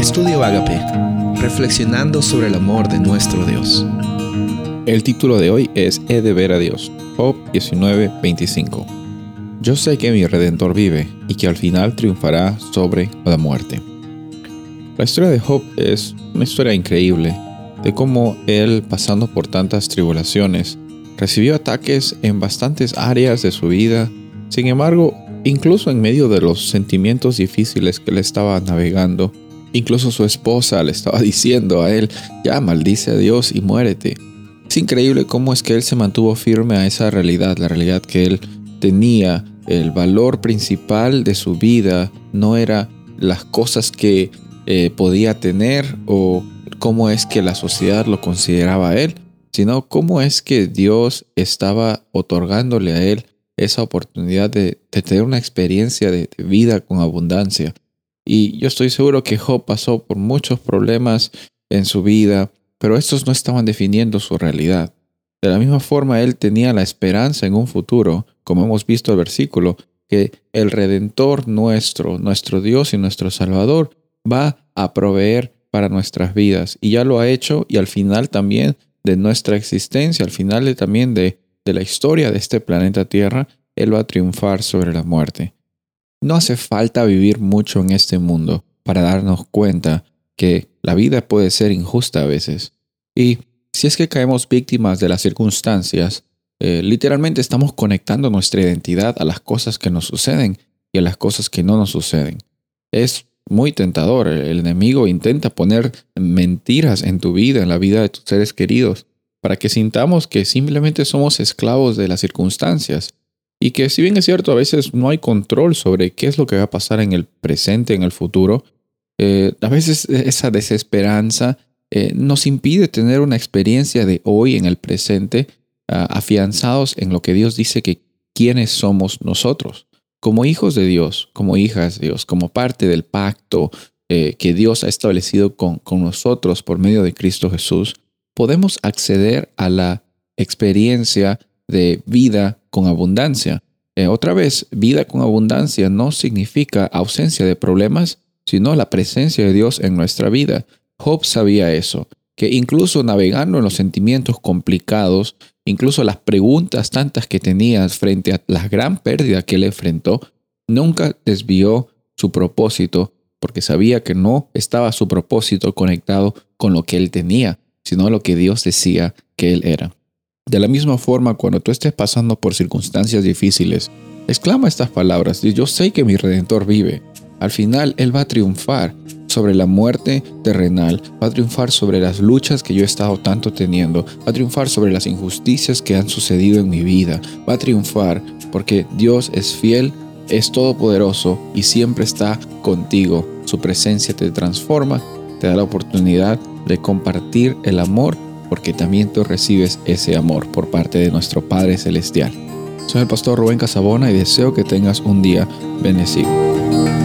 Estudio Agape, reflexionando sobre el amor de nuestro Dios. El título de hoy es He de ver a Dios, Job 19:25. Yo sé que mi Redentor vive y que al final triunfará sobre la muerte. La historia de Job es una historia increíble de cómo él, pasando por tantas tribulaciones, recibió ataques en bastantes áreas de su vida. Sin embargo, incluso en medio de los sentimientos difíciles que él estaba navegando, incluso su esposa le estaba diciendo a él, ya maldice a Dios y muérete. Es increíble cómo es que él se mantuvo firme a esa realidad, la realidad que él tenía, el valor principal de su vida no era las cosas que eh, podía tener o cómo es que la sociedad lo consideraba a él, sino cómo es que Dios estaba otorgándole a él esa oportunidad de, tener una experiencia de, vida con abundancia. Y yo estoy seguro que Job pasó por muchos problemas en su vida, pero estos no estaban definiendo su realidad. De la misma forma, él tenía la esperanza en un futuro, como hemos visto el versículo, que el Redentor nuestro, nuestro Dios y nuestro Salvador, va a proveer para nuestras vidas. Y ya lo ha hecho y al final también de nuestra existencia, al final también de, de la historia de este planeta Tierra, Él va a triunfar sobre la muerte. No hace falta vivir mucho en este mundo para darnos cuenta que la vida puede ser injusta a veces. Y si es que caemos víctimas de las circunstancias, eh, literalmente estamos conectando nuestra identidad a las cosas que nos suceden y a las cosas que no nos suceden. Es muy tentador. El enemigo intenta poner mentiras en tu vida, en la vida de tus seres queridos, para que sintamos que simplemente somos esclavos de las circunstancias y que si bien es cierto, a veces no hay control sobre qué es lo que va a pasar en el presente, en el futuro, eh, a veces esa desesperanza eh, nos impide tener una experiencia de hoy en el presente ah, afianzados en lo que Dios dice que quiénes somos nosotros. Como hijos de Dios, como hijas de Dios, como parte del pacto eh, que Dios ha establecido con, con nosotros por medio de Cristo Jesús, podemos acceder a la experiencia de vida con abundancia. Eh, otra vez, vida con abundancia no significa ausencia de problemas, sino la presencia de Dios en nuestra vida. Job sabía eso, que incluso navegando en los sentimientos complicados, Incluso las preguntas tantas que tenía frente a la gran pérdida que él enfrentó, nunca desvió su propósito porque sabía que no estaba su propósito conectado con lo que él tenía, sino lo que Dios decía que él era. De la misma forma, cuando tú estés pasando por circunstancias difíciles, exclama estas palabras, yo sé que mi redentor vive. Al final, Él va a triunfar sobre la muerte terrenal, va a triunfar sobre las luchas que yo he estado tanto teniendo, va a triunfar sobre las injusticias que han sucedido en mi vida, va a triunfar porque Dios es fiel, es todopoderoso y siempre está contigo. Su presencia te transforma, te da la oportunidad de compartir el amor porque también tú recibes ese amor por parte de nuestro Padre Celestial. Soy el pastor Rubén Casabona y deseo que tengas un día bendecido.